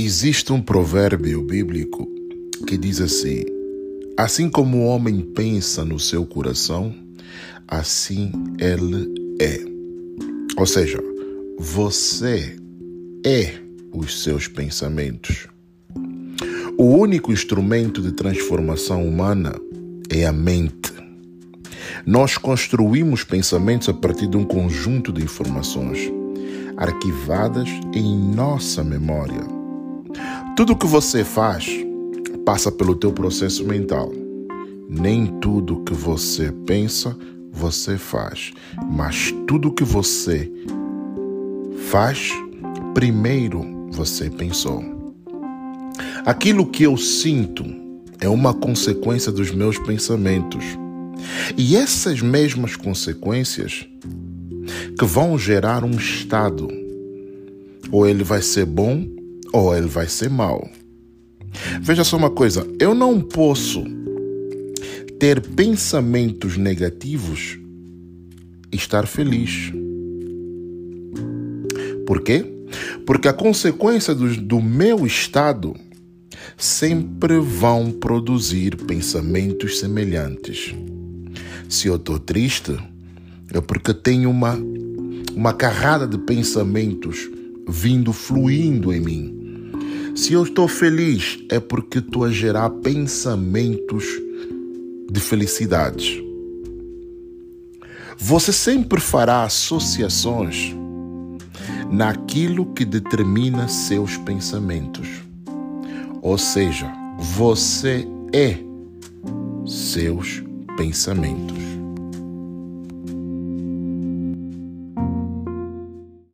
Existe um provérbio bíblico que diz assim: Assim como o homem pensa no seu coração, assim ele é. Ou seja, você é os seus pensamentos. O único instrumento de transformação humana é a mente. Nós construímos pensamentos a partir de um conjunto de informações arquivadas em nossa memória. Tudo que você faz passa pelo teu processo mental. Nem tudo que você pensa você faz, mas tudo que você faz, primeiro você pensou. Aquilo que eu sinto é uma consequência dos meus pensamentos. E essas mesmas consequências que vão gerar um estado. Ou ele vai ser bom ou ele vai ser mau. Veja só uma coisa, eu não posso ter pensamentos negativos e estar feliz. Por quê? Porque a consequência do, do meu estado sempre vão produzir pensamentos semelhantes. Se eu estou triste, é porque tenho uma, uma carrada de pensamentos vindo, fluindo em mim. Se eu estou feliz, é porque estou a gerar pensamentos de felicidades. Você sempre fará associações naquilo que determina seus pensamentos. Ou seja, você é seus pensamentos.